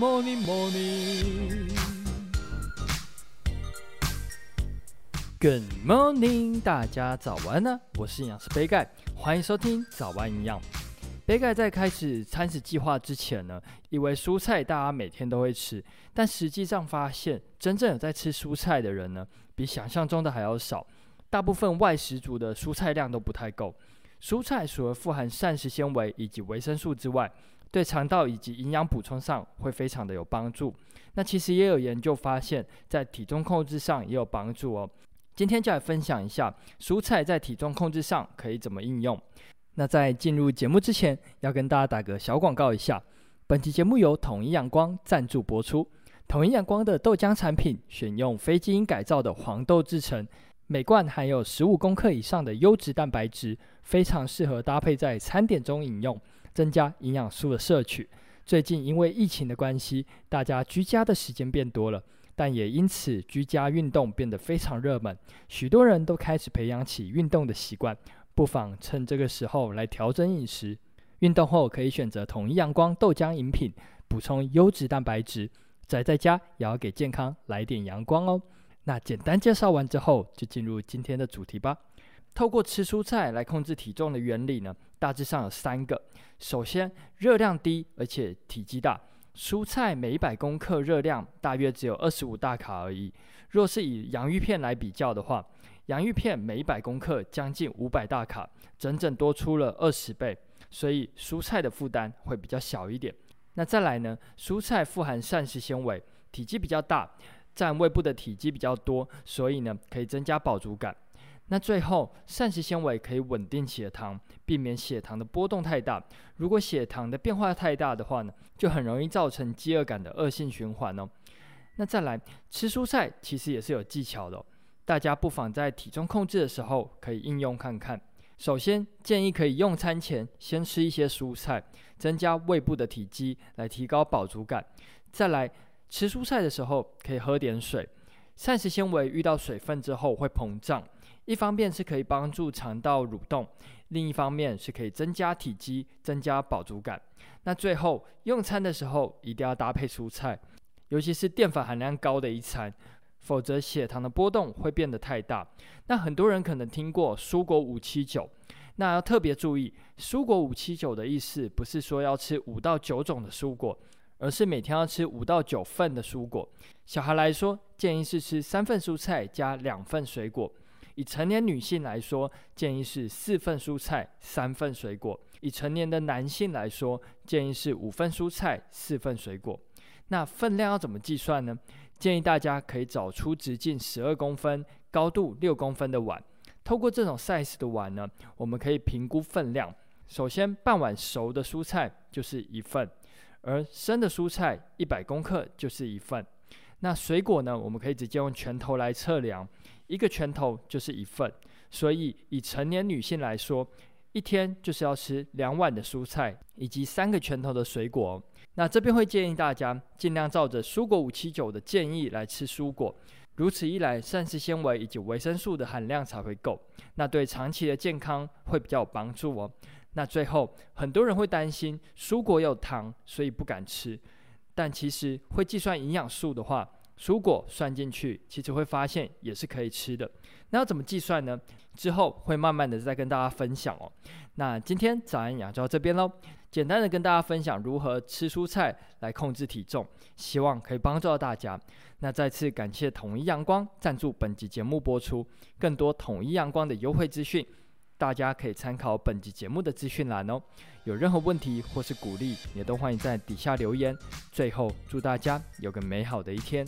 morning, morning. Good morning，大家早安呢！我是营养师杯盖，欢迎收听早安营养。杯盖在开始餐食计划之前呢，以为蔬菜大家每天都会吃，但实际上发现，真正有在吃蔬菜的人呢，比想象中的还要少。大部分外食族的蔬菜量都不太够。蔬菜除了富含膳食纤维以及维生素之外，对肠道以及营养补充上会非常的有帮助。那其实也有研究发现，在体重控制上也有帮助哦。今天就来分享一下蔬菜在体重控制上可以怎么应用。那在进入节目之前，要跟大家打个小广告一下。本期节目由统一阳光赞助播出。统一阳光的豆浆产品选用非基因改造的黄豆制成，每罐含有十五公克以上的优质蛋白质，非常适合搭配在餐点中饮用，增加营养素的摄取。最近因为疫情的关系，大家居家的时间变多了。但也因此，居家运动变得非常热门，许多人都开始培养起运动的习惯。不妨趁这个时候来调整饮食，运动后可以选择统一阳光豆浆饮品，补充优质蛋白质。宅在家也要给健康来点阳光哦。那简单介绍完之后，就进入今天的主题吧。透过吃蔬菜来控制体重的原理呢，大致上有三个。首先，热量低而且体积大。蔬菜每一百公克热量大约只有二十五大卡而已。若是以洋芋片来比较的话，洋芋片每一百公克将近五百大卡，整整多出了二十倍。所以蔬菜的负担会比较小一点。那再来呢？蔬菜富含膳食纤维，体积比较大，占胃部的体积比较多，所以呢可以增加饱足感。那最后，膳食纤维可以稳定血糖，避免血糖的波动太大。如果血糖的变化太大的话呢，就很容易造成饥饿感的恶性循环哦。那再来，吃蔬菜其实也是有技巧的，大家不妨在体重控制的时候可以应用看看。首先，建议可以用餐前先吃一些蔬菜，增加胃部的体积，来提高饱足感。再来，吃蔬菜的时候可以喝点水，膳食纤维遇到水分之后会膨胀。一方面是可以帮助肠道蠕动，另一方面是可以增加体积、增加饱足感。那最后用餐的时候一定要搭配蔬菜，尤其是淀粉含量高的一餐，否则血糖的波动会变得太大。那很多人可能听过蔬果五七九，那要特别注意，蔬果五七九的意思不是说要吃五到九种的蔬果，而是每天要吃五到九份的蔬果。小孩来说，建议是吃三份蔬菜加两份水果。以成年女性来说，建议是四份蔬菜，三份水果；以成年的男性来说，建议是五份蔬菜，四份水果。那分量要怎么计算呢？建议大家可以找出直径十二公分、高度六公分的碗。透过这种 size 的碗呢，我们可以评估分量。首先，半碗熟的蔬菜就是一份，而生的蔬菜一百公克就是一份。那水果呢，我们可以直接用拳头来测量。一个拳头就是一份，所以以成年女性来说，一天就是要吃两碗的蔬菜以及三个拳头的水果。那这边会建议大家尽量照着蔬果五七九的建议来吃蔬果，如此一来，膳食纤维以及维生素的含量才会够，那对长期的健康会比较有帮助哦。那最后，很多人会担心蔬果有糖，所以不敢吃，但其实会计算营养素的话。蔬果算进去，其实会发现也是可以吃的。那要怎么计算呢？之后会慢慢的再跟大家分享哦。那今天早安营养就到这边喽，简单的跟大家分享如何吃蔬菜来控制体重，希望可以帮助到大家。那再次感谢统一阳光赞助本集节目播出，更多统一阳光的优惠资讯，大家可以参考本集节目的资讯栏哦。有任何问题或是鼓励，也都欢迎在底下留言。最后，祝大家有个美好的一天。